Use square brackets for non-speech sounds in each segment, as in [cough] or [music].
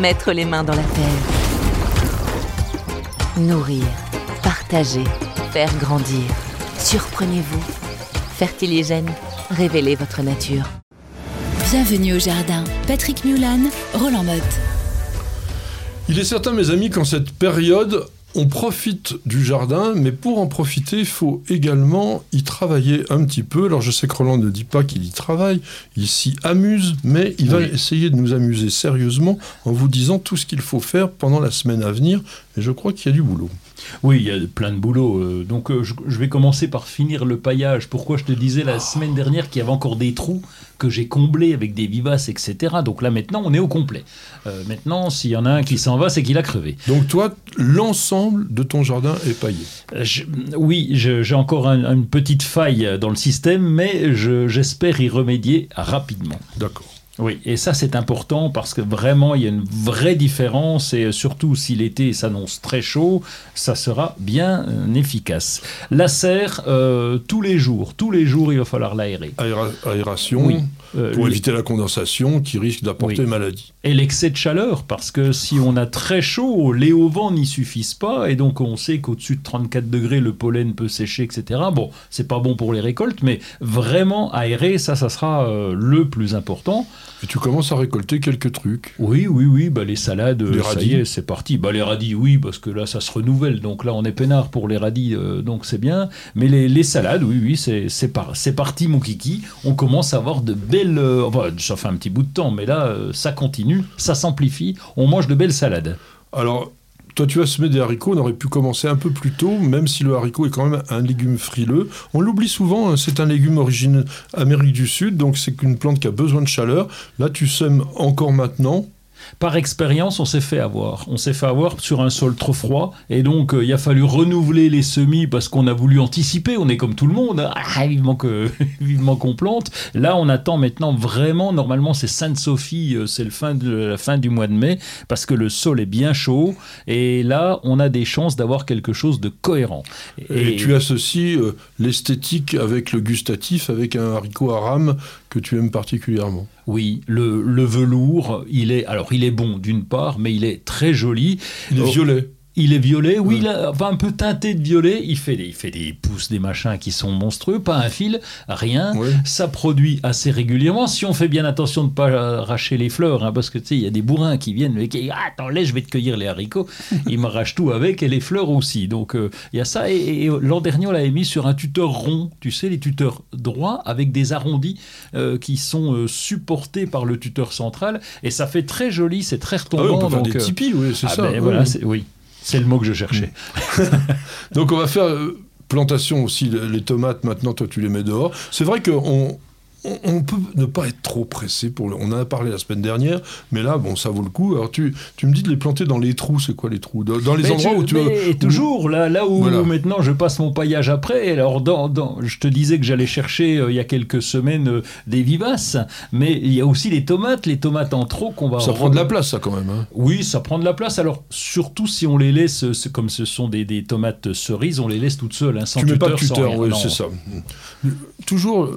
Mettre les mains dans la terre. Nourrir, partager, faire grandir. Surprenez-vous. Fertiligène, révélez votre nature. Bienvenue au jardin. Patrick Mulan, Roland Motte. Il est certain, mes amis, qu'en cette période, on profite du jardin, mais pour en profiter, il faut également y travailler un petit peu. Alors je sais que Roland ne dit pas qu'il y travaille, il s'y amuse, mais il va essayer de nous amuser sérieusement en vous disant tout ce qu'il faut faire pendant la semaine à venir, et je crois qu'il y a du boulot. Oui, il y a plein de boulot. Euh, donc euh, je, vais commencer par finir le paillage. Pourquoi je te disais la semaine dernière qu'il y avait encore des trous que j'ai comblés avec des vivaces, etc. Donc là maintenant on est au complet. Euh, maintenant s'il y en a un qui s'en va, c'est qu'il a crevé. Donc toi, l'ensemble de ton jardin est paillé Oui, j'ai encore une petite faille dans le système, mais j'espère y remédier rapidement. D'accord. Oui, et ça c'est important parce que vraiment il y a une vraie différence et surtout si l'été s'annonce très chaud, ça sera bien euh, efficace. La serre, euh, tous les jours, tous les jours il va falloir l'aérer. aération, oui. Euh, pour éviter la condensation qui risque d'apporter maladie. Et l'excès de chaleur, parce que si on a très chaud, les hauts vents n'y suffisent pas, et donc on sait qu'au-dessus de 34 degrés, le pollen peut sécher, etc. Bon, c'est pas bon pour les récoltes, mais vraiment aérer, ça, ça sera euh, le plus important. Et tu commences à récolter quelques trucs. Oui, oui, oui, bah, les salades, les ça y est, c'est parti. Bah, les radis, oui, parce que là, ça se renouvelle, donc là, on est peinard pour les radis, euh, donc c'est bien. Mais les, les, salades, oui, oui, c'est par, parti, mon kiki. On commence à avoir de belles ça fait un petit bout de temps, mais là, euh, ça continue, ça s'amplifie. On mange de belles salades. Alors, toi, tu as semé des haricots, on aurait pu commencer un peu plus tôt, même si le haricot est quand même un légume frileux. On l'oublie souvent, hein, c'est un légume origine Amérique du Sud, donc c'est une plante qui a besoin de chaleur. Là, tu sèmes encore maintenant. Par expérience, on s'est fait avoir. On s'est fait avoir sur un sol trop froid. Et donc, euh, il a fallu renouveler les semis parce qu'on a voulu anticiper. On est comme tout le monde. Ah, vivement, que, vivement qu'on plante. Là, on attend maintenant vraiment. Normalement, c'est Sainte-Sophie. Euh, c'est le fin de, la fin du mois de mai parce que le sol est bien chaud. Et là, on a des chances d'avoir quelque chose de cohérent. Et, tu associes euh, l'esthétique avec le gustatif, avec un haricot à rame que tu aimes particulièrement. Oui, le, le velours, il est alors il est bon d'une part, mais il est très joli. Il est oh, violet. Il est violet, oui, il a, un peu teinté de violet. Il fait des, il fait des pousses, des machins qui sont monstrueux, pas un fil, rien. Ça produit assez régulièrement. Si on fait bien attention de ne pas arracher les fleurs, hein, parce que tu sais, il y a des bourrins qui viennent et qui ah, attends, là, je vais te cueillir les haricots. Ils m'arrachent tout avec et les fleurs aussi. Donc euh, il y a ça. Et, l'an dernier, on l'avait mis sur un tuteur rond, tu sais, les tuteurs droits avec des arrondis euh, qui sont euh, supportés par le tuteur central. Et ça fait très joli, c'est très retombant. Ah on peut faire des tipis, oui, c'est ah ça. Ben, voilà, oui. C'est le mot que je cherchais. [laughs] Donc on va faire euh, plantation aussi, les tomates maintenant, toi tu les mets dehors. C'est vrai qu'on on peut ne pas être trop pressé pour le... On en a parlé la semaine dernière, mais là, bon, ça vaut le coup. Alors, tu, tu me dis de les planter dans les trous, c'est quoi les trous? Dans les endroits où tu... Mais toujours, là, là où maintenant je passe mon paillage après, alors dans, dans... je te disais que j'allais chercher euh, il y a quelques semaines euh, des vivaces, mais il y a aussi les tomates, les tomates en trop qu'on va... Ça prend de la place, ça, quand même. Hein. Oui, ça prend de la place. Alors, surtout si on les laisse, comme ce sont des, des tomates cerises, on les laisse toutes seules, hein, sans tu tuteur, mets pas de tuteur, oui, c'est ça. Toujours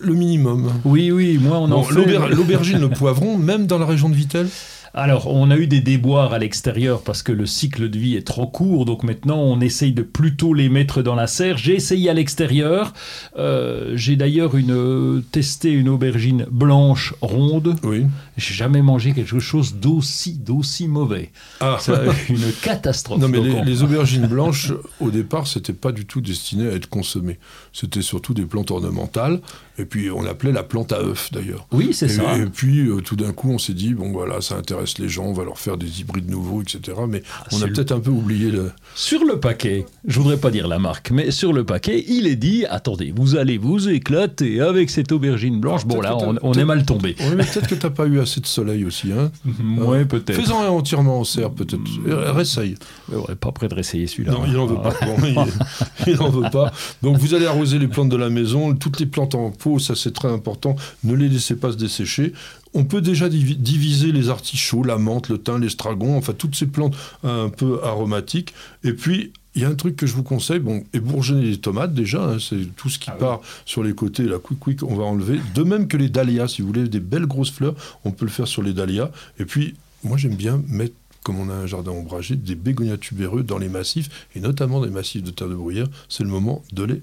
le minimum. Oui, oui, moi on en fait... L'aubergine, le poivron, [laughs] même dans la région de Vitel alors, on a eu des déboires à l'extérieur parce que le cycle de vie est trop court, donc maintenant on essaye de plutôt les mettre dans la serre. J'ai essayé à l'extérieur. Euh, j'ai d'ailleurs une, testé une aubergine blanche ronde. Oui. J'ai jamais mangé quelque chose d'aussi, d'aussi mauvais. Ah. [laughs] C'est une catastrophe. Non, mais les, aubergines blanches, [laughs] au départ, c'était pas du tout destiné à être consommé. C'était surtout des plantes ornementales. Et puis on l'appelait la plante à œufs d'ailleurs. Oui, c'est ça. Et puis euh, tout d'un coup, on s'est dit bon voilà, ça intéresse intéresse les gens, on va leur faire des hybrides nouveaux, etc. Mais Ah, on a le- peut-être un peu oublié le. Sur le paquet, je voudrais pas dire la marque, mais sur le paquet, il est dit attendez, vous allez vous éclater avec cette aubergine blanche. Bon, là, on, on est mal tombé. Oui, mais peut-être que t'as pas eu assez de soleil aussi. Hein. [laughs] Ouais, peut-être. Fais-en un entièrement en serre, peut-être. Euh, Réessaye. Ouais, pas prêt de réessayer celui-là. Non, il n'en veut pas. [laughs] Bon, il n'en veut pas. Donc vous allez arroser les plantes de la maison. Toutes les plantes en pot, ça c'est très important. Ne les laissez pas se dessécher. On peut déjà divi- diviser les artichauts, la menthe, le thym, l'estragon, enfin toutes ces plantes un peu aromatiques. Et puis, il y a un truc que je vous conseille, bon, ébourgeonner les tomates déjà, hein, c'est tout ce qui Ah oui. part sur les côtés, la quick quick, on va enlever. De même que les dahlias, si vous voulez des belles grosses fleurs, on peut le faire sur les dahlias. Et puis, moi j'aime bien mettre comme on a un jardin ombragé, des bégonias tubéreux dans les massifs, et notamment des massifs de terre de bruyère, c'est le moment de les